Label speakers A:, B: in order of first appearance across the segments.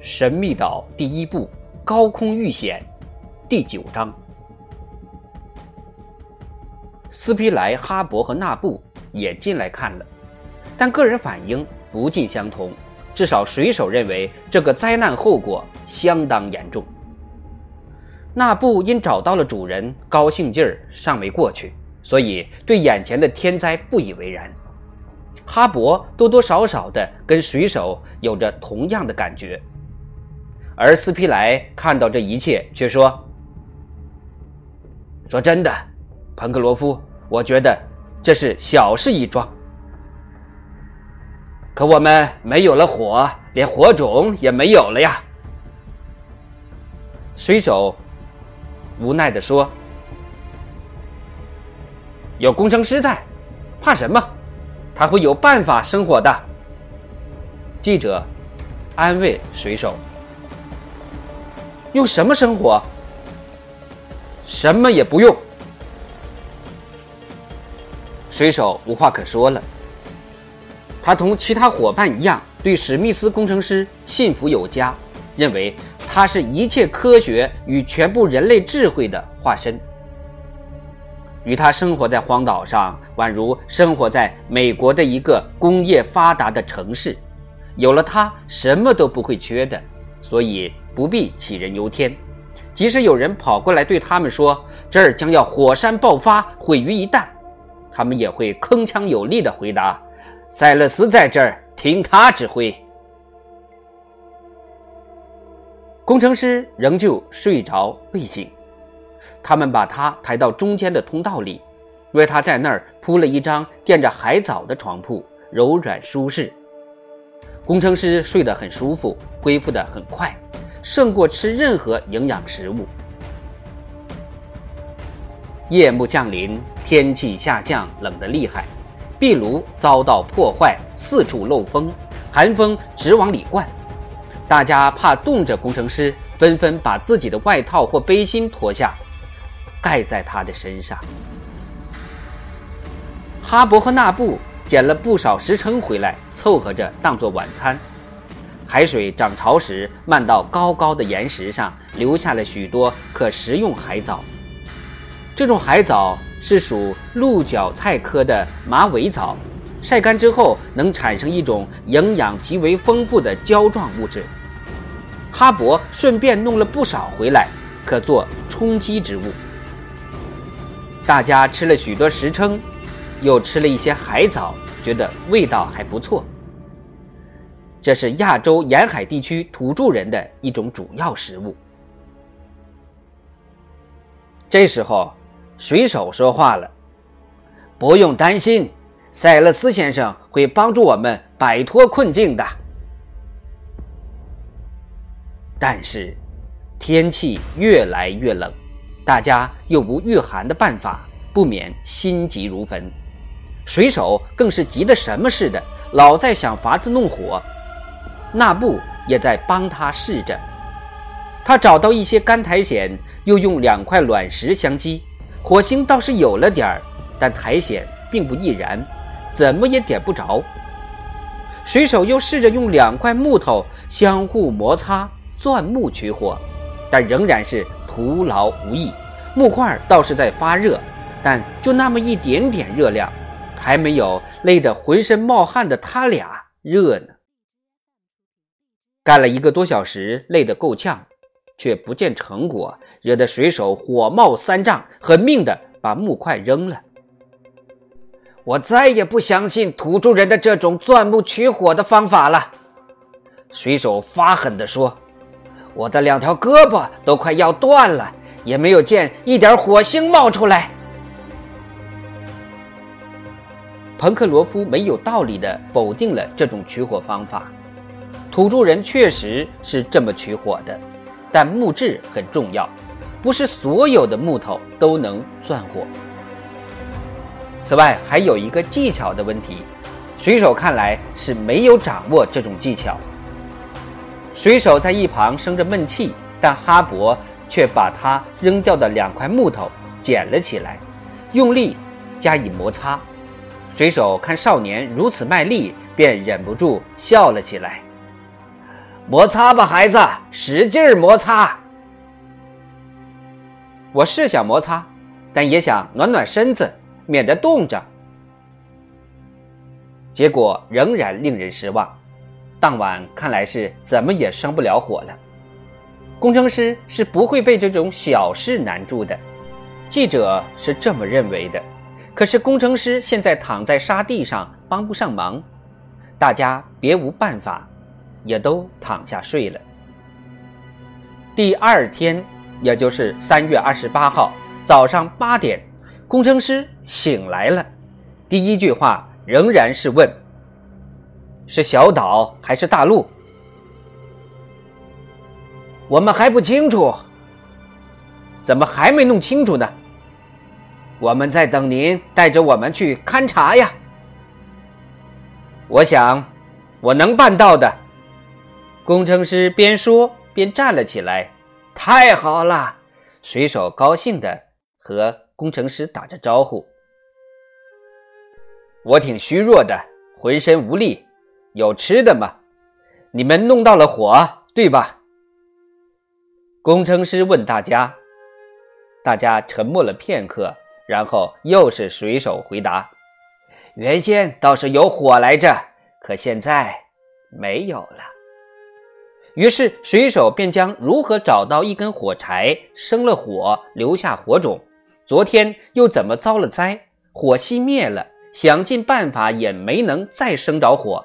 A: 神秘岛第一部《高空遇险》第九章。斯皮莱、哈勃和纳布也进来看了，但个人反应不尽相同。至少水手认为这个灾难后果相当严重。纳布因找到了主人，高兴劲儿尚未过去，所以对眼前的天灾不以为然。哈勃多多少少的跟水手有着同样的感觉，而斯皮莱看到这一切，却说：“说真的，彭克罗夫，我觉得这是小事一桩。可我们没有了火，连火种也没有了呀。”水手。无奈地说：“有工程师在，怕什么？他会有办法生火的。”记者安慰水手：“用什么生火？什么也不用。”水手无话可说了。他同其他伙伴一样，对史密斯工程师信服有加，认为。他是一切科学与全部人类智慧的化身。与他生活在荒岛上，宛如生活在美国的一个工业发达的城市。有了它，什么都不会缺的，所以不必杞人忧天。即使有人跑过来对他们说这儿将要火山爆发，毁于一旦，他们也会铿锵有力地回答：“塞勒斯在这儿，听他指挥。”工程师仍旧睡着未醒，他们把他抬到中间的通道里，为他在那儿铺了一张垫着海藻的床铺，柔软舒适。工程师睡得很舒服，恢复得很快，胜过吃任何营养食物。夜幕降临，天气下降，冷得厉害，壁炉遭到破坏，四处漏风，寒风直往里灌。大家怕冻着工程师，纷纷把自己的外套或背心脱下，盖在他的身上。哈勃和纳布捡了不少石蛏回来，凑合着当做晚餐。海水涨潮时，漫到高高的岩石上，留下了许多可食用海藻。这种海藻是属鹿角菜科的马尾藻。晒干之后，能产生一种营养极为丰富的胶状物质。哈勃顺便弄了不少回来，可做充饥之物。大家吃了许多石蛏，又吃了一些海藻，觉得味道还不错。这是亚洲沿海地区土著人的一种主要食物。这时候，水手说话了：“不用担心。”塞勒斯先生会帮助我们摆脱困境的，但是天气越来越冷，大家又无御寒的办法，不免心急如焚。水手更是急得什么似的，老在想法子弄火。纳布也在帮他试着，他找到一些干苔藓，又用两块卵石相击，火星倒是有了点儿，但苔藓并不易燃。怎么也点不着。水手又试着用两块木头相互摩擦钻木取火，但仍然是徒劳无益。木块倒是在发热，但就那么一点点热量，还没有累得浑身冒汗的他俩热呢。干了一个多小时，累得够呛，却不见成果，惹得水手火冒三丈，狠命的把木块扔了。我再也不相信土著人的这种钻木取火的方法了，水手发狠地说：“我的两条胳膊都快要断了，也没有见一点火星冒出来。”彭克罗夫没有道理地否定了这种取火方法。土著人确实是这么取火的，但木质很重要，不是所有的木头都能钻火。此外，还有一个技巧的问题，水手看来是没有掌握这种技巧。水手在一旁生着闷气，但哈勃却把他扔掉的两块木头捡了起来，用力加以摩擦，水手看少年如此卖力，便忍不住笑了起来。摩擦吧，孩子，使劲摩擦。我是想摩擦，但也想暖暖身子，免得冻着。结果仍然令人失望。当晚看来是怎么也生不了火了。工程师是不会被这种小事难住的，记者是这么认为的。可是工程师现在躺在沙地上，帮不上忙，大家别无办法，也都躺下睡了。第二天，也就是三月二十八号早上八点，工程师醒来了，第一句话仍然是问：“是小岛还是大陆？”我们还不清楚，怎么还没弄清楚呢？我们在等您带着我们去勘察呀。我想，我能办到的。工程师边说边站了起来。太好了！水手高兴的和工程师打着招呼。我挺虚弱的，浑身无力。有吃的吗？你们弄到了火，对吧？工程师问大家，大家沉默了片刻，然后又是水手回答：“原先倒是有火来着，可现在没有了。”于是水手便将如何找到一根火柴、生了火、留下火种，昨天又怎么遭了灾，火熄灭了，想尽办法也没能再生着火，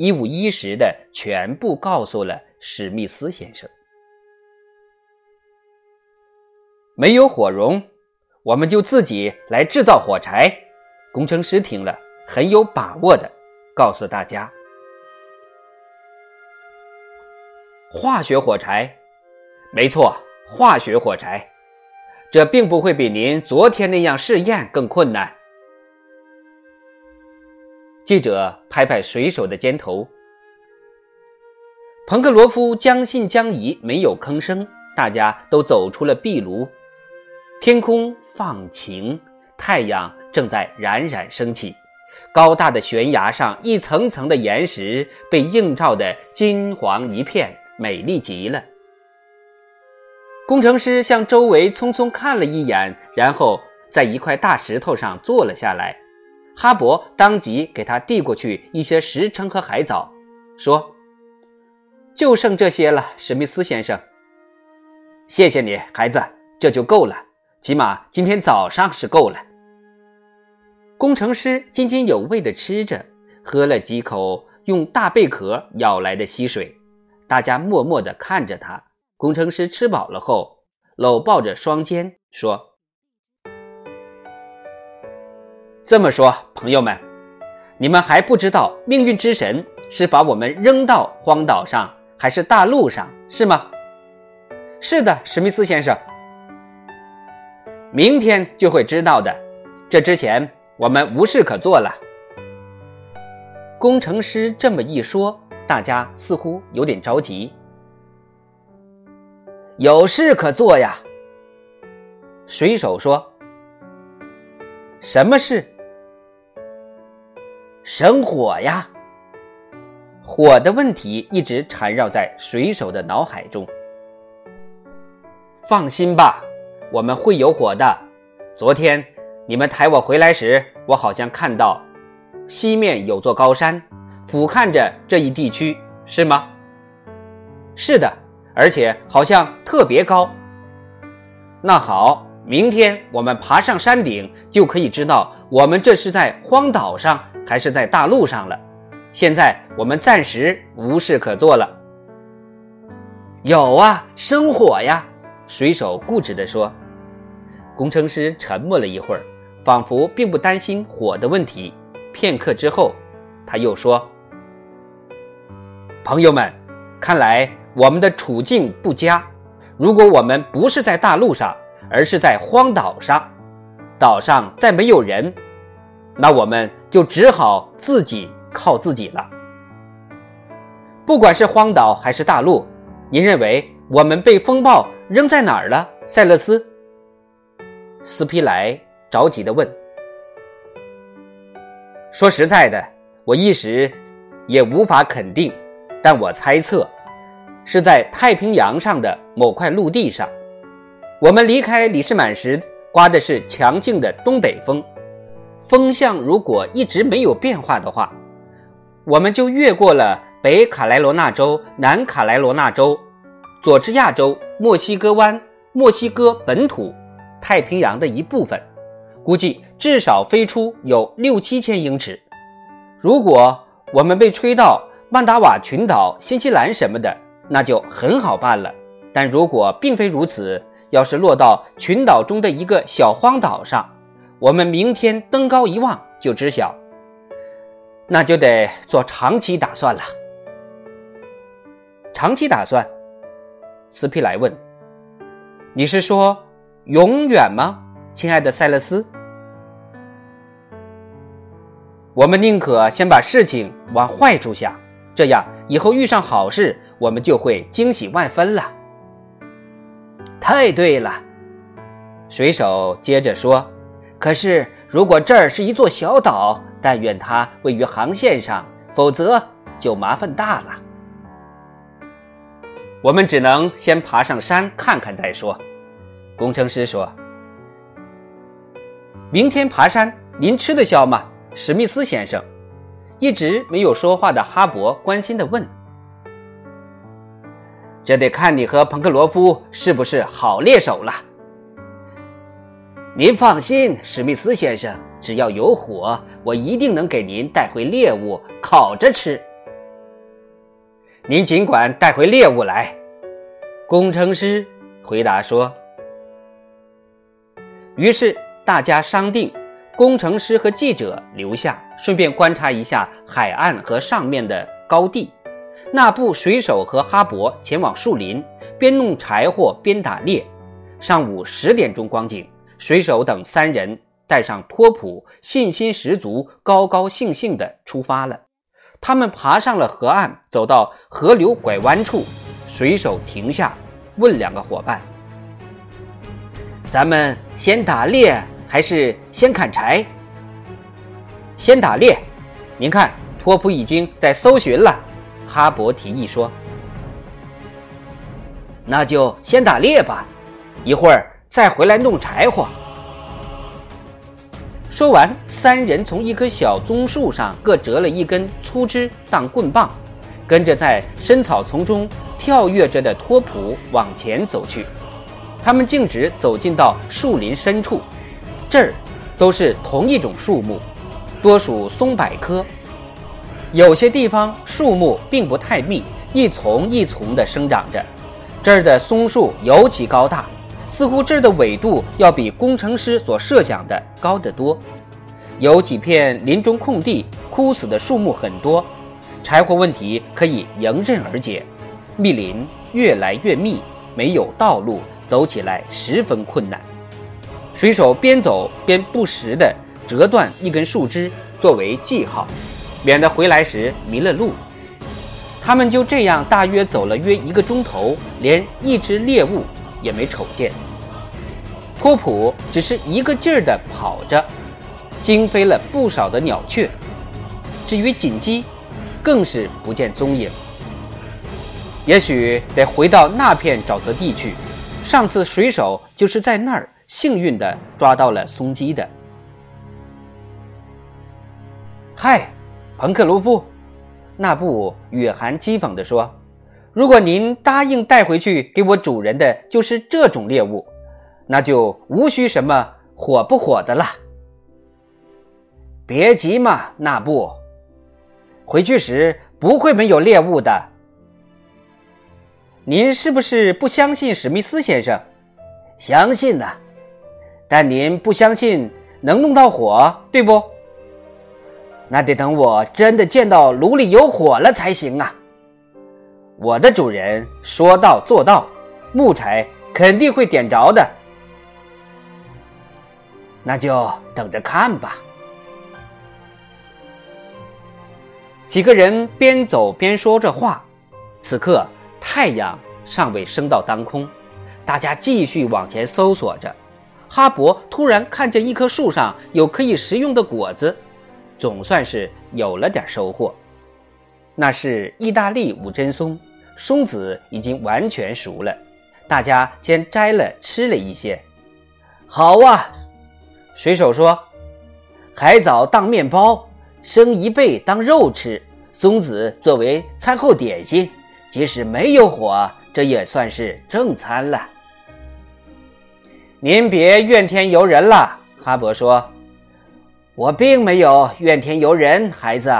A: 一五一十的全部告诉了史密斯先生。没有火绒，我们就自己来制造火柴。工程师听了，很有把握的告诉大家：“化学火柴，没错，化学火柴，这并不会比您昨天那样试验更困难。”记者拍拍水手的肩头。彭克罗夫将信将疑，没有吭声。大家都走出了壁炉。天空放晴，太阳正在冉冉升起。高大的悬崖上，一层层的岩石被映照得金黄一片，美丽极了。工程师向周围匆匆看了一眼，然后在一块大石头上坐了下来。哈勃当即给他递过去一些石蛏和海藻，说：“就剩这些了，史密斯先生。谢谢你，孩子，这就够了。”起码今天早上是够了。工程师津津有味地吃着，喝了几口用大贝壳舀来的溪水。大家默默地看着他。工程师吃饱了后，搂抱着双肩说：“这么说，朋友们，你们还不知道命运之神是把我们扔到荒岛上，还是大陆上，是吗？”“是的，史密斯先生。”明天就会知道的。这之前我们无事可做了。工程师这么一说，大家似乎有点着急。有事可做呀。水手说：“什么事？生火呀。”火的问题一直缠绕在水手的脑海中。放心吧。我们会有火的。昨天你们抬我回来时，我好像看到西面有座高山，俯瞰着这一地区，是吗？是的，而且好像特别高。那好，明天我们爬上山顶，就可以知道我们这是在荒岛上还是在大陆上了。现在我们暂时无事可做了。有啊，生火呀！水手固执地说。工程师沉默了一会儿，仿佛并不担心火的问题。片刻之后，他又说：“朋友们，看来我们的处境不佳。如果我们不是在大陆上，而是在荒岛上，岛上再没有人，那我们就只好自己靠自己了。不管是荒岛还是大陆，您认为我们被风暴扔在哪儿了，塞勒斯？”斯皮莱着急地问：“说实在的，我一时也无法肯定，但我猜测是在太平洋上的某块陆地上。我们离开里士满时，刮的是强劲的东北风，风向如果一直没有变化的话，我们就越过了北卡莱罗纳州、南卡莱罗纳州、佐治亚州、墨西哥湾、墨西哥本土、太平洋的一部分。估计至少飞出有六七千英尺。如果我们被吹到曼达瓦群岛、新西兰什么的，那就很好办了。但如果并非如此，要是落到群岛中的一个小荒岛上，我们明天登高一望就知晓。那就得做长期打算了。长期打算？斯皮莱问：“你是说永远吗？”亲爱的塞勒斯，我们宁可先把事情往坏处想，这样以后遇上好事，我们就会惊喜万分了。太对了，水手接着说：“可是如果这儿是一座小岛，但愿它位于航线上，否则就麻烦大了。我们只能先爬上山看看再说。”工程师说。明天爬山，您吃得消吗，史密斯先生？一直没有说话的哈勃关心地问。这得看你和彭克罗夫是不是好猎手了。您放心，史密斯先生，只要有火，我一定能给您带回猎物烤着吃。您尽管带回猎物来，工程师回答说。于是。大家商定，工程师和记者留下，顺便观察一下海岸和上面的高地。那部水手和哈勃前往树林，边弄柴火边打猎。上午十点钟光景，水手等三人带上托普，信心十足、高高兴兴地出发了。他们爬上了河岸，走到河流拐弯处，水手停下，问两个伙伴。咱们先打猎还是先砍柴？先打猎。您看，托普已经在搜寻了。哈勃提议说：“那就先打猎吧，一会儿再回来弄柴火。”说完，三人从一棵小棕树上各折了一根粗枝当棍棒，跟着在深草丛中跳跃着的托普往前走去。他们径直走进到树林深处，这儿都是同一种树木，多属松柏科。有些地方树木并不太密，一丛一丛地生长着。这儿的松树尤其高大，似乎这儿的纬度要比工程师所设想的高得多。有几片林中空地，枯死的树木很多，柴火问题可以迎刃而解。密林越来越密，没有道路。走起来十分困难，水手边走边不时地折断一根树枝作为记号，免得回来时迷了路。他们就这样大约走了约一个钟头，连一只猎物也没瞅见。托普只是一个劲儿地跑着，惊飞了不少的鸟雀。至于锦鸡，更是不见踪影。也许得回到那片沼泽地去。上次水手就是在那儿幸运地抓到了松鸡的。嗨，彭克罗夫，那布雨涵讥讽地说：“如果您答应带回去给我主人的就是这种猎物，那就无需什么火不火的了。别急嘛，那布，回去时不会没有猎物的。”您是不是不相信史密斯先生？相信呢，但您不相信能弄到火，对不？那得等我真的见到炉里有火了才行啊！我的主人说到做到，木柴肯定会点着的。那就等着看吧。几个人边走边说着话，此刻。太阳尚未升到当空，大家继续往前搜索着。哈勃突然看见一棵树上有可以食用的果子，总算是有了点收获。那是意大利五针松，松子已经完全熟了，大家先摘了吃了一些。好啊，水手说：“海藻当面包，生贻贝当肉吃，松子作为餐后点心，即使没有火，这也算是正餐了。”您别怨天尤人了，哈勃说：“我并没有怨天尤人，孩子。”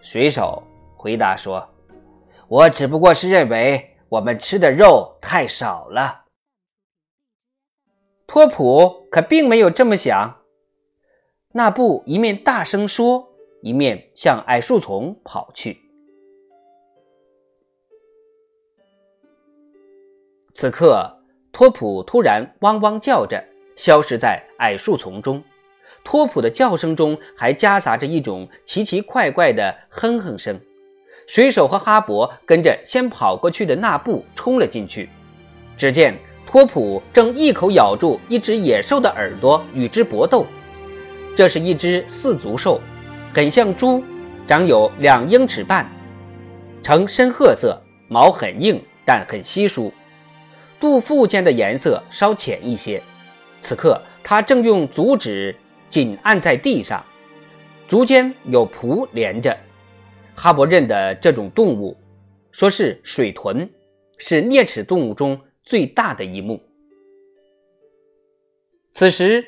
A: 水手回答说：“我只不过是认为我们吃的肉太少了。”托普可并没有这么想。那布一面大声说，一面向矮树丛跑去。此刻，托普突然汪汪叫着，消失在矮树丛中。托普的叫声中还夹杂着一种奇奇怪怪的哼哼声。水手和哈勃跟着先跑过去的那布冲了进去，只见。托普正一口咬住一只野兽的耳朵，与之搏斗。这是一只四足兽，很像猪，长有两英尺半，呈深褐色，毛很硬但很稀疏，肚腹间的颜色稍浅一些。此刻，它正用足趾紧按在地上，足尖有蹼连着。哈勃认得这种动物，说是水豚，是啮齿动物中。最大的一幕。此时，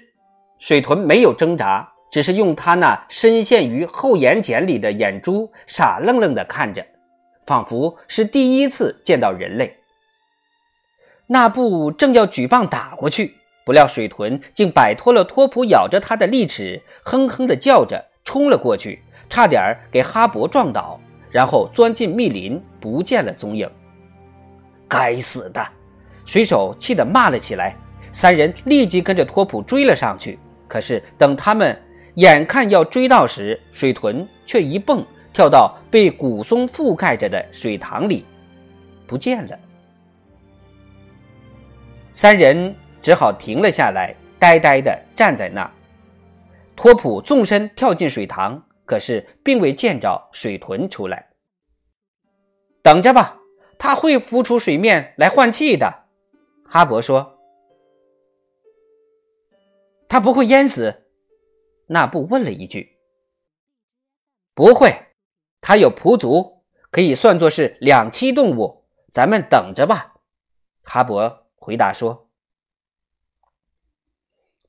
A: 水豚没有挣扎，只是用它那深陷于后眼睑里的眼珠傻愣愣地看着，仿佛是第一次见到人类。那布正要举棒打过去，不料水豚竟摆脱了托普咬着它的利齿，哼哼地叫着冲了过去，差点给哈勃撞倒，然后钻进密林，不见了踪影。该死的！水手气得骂了起来，三人立即跟着托普追了上去。可是等他们眼看要追到时，水豚却一蹦跳到被古松覆盖着的水塘里，不见了。三人只好停了下来，呆呆地站在那儿。托普纵身跳进水塘，可是并未见着水豚出来。等着吧，它会浮出水面来换气的。哈勃说：“他不会淹死。”那布问了一句：“不会，他有蹼足，可以算作是两栖动物。咱们等着吧。”哈勃回答说：“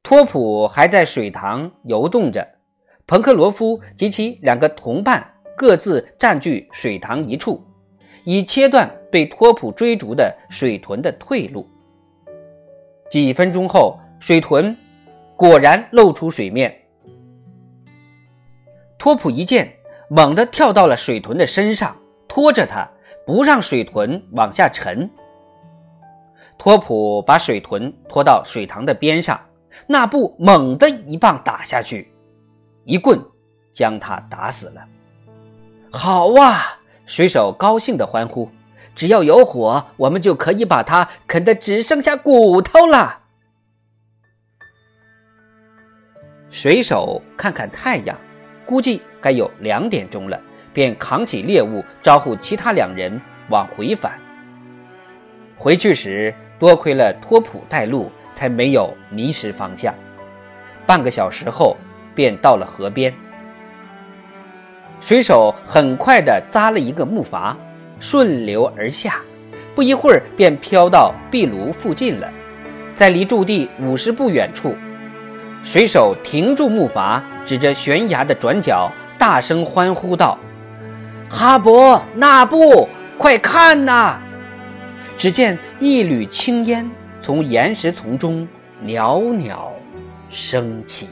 A: 托普还在水塘游动着，彭克罗夫及其两个同伴各自占据水塘一处，以切断被托普追逐的水豚的退路。”几分钟后，水豚果然露出水面。托普一见，猛地跳到了水豚的身上，拖着它，不让水豚往下沉。托普把水豚拖到水塘的边上，那布猛地一棒打下去，一棍将他打死了。好啊！水手高兴地欢呼。只要有火，我们就可以把它啃得只剩下骨头了。水手看看太阳，估计该有两点钟了，便扛起猎物，招呼其他两人往回返。回去时，多亏了托普带路，才没有迷失方向。半个小时后，便到了河边。水手很快地扎了一个木筏。顺流而下，不一会儿便飘到壁炉附近了。在离驻地五十步远处，水手停住木筏，指着悬崖的转角，大声欢呼道：“哈勃，纳布，快看呐！”只见一缕青烟从岩石丛中袅袅升起。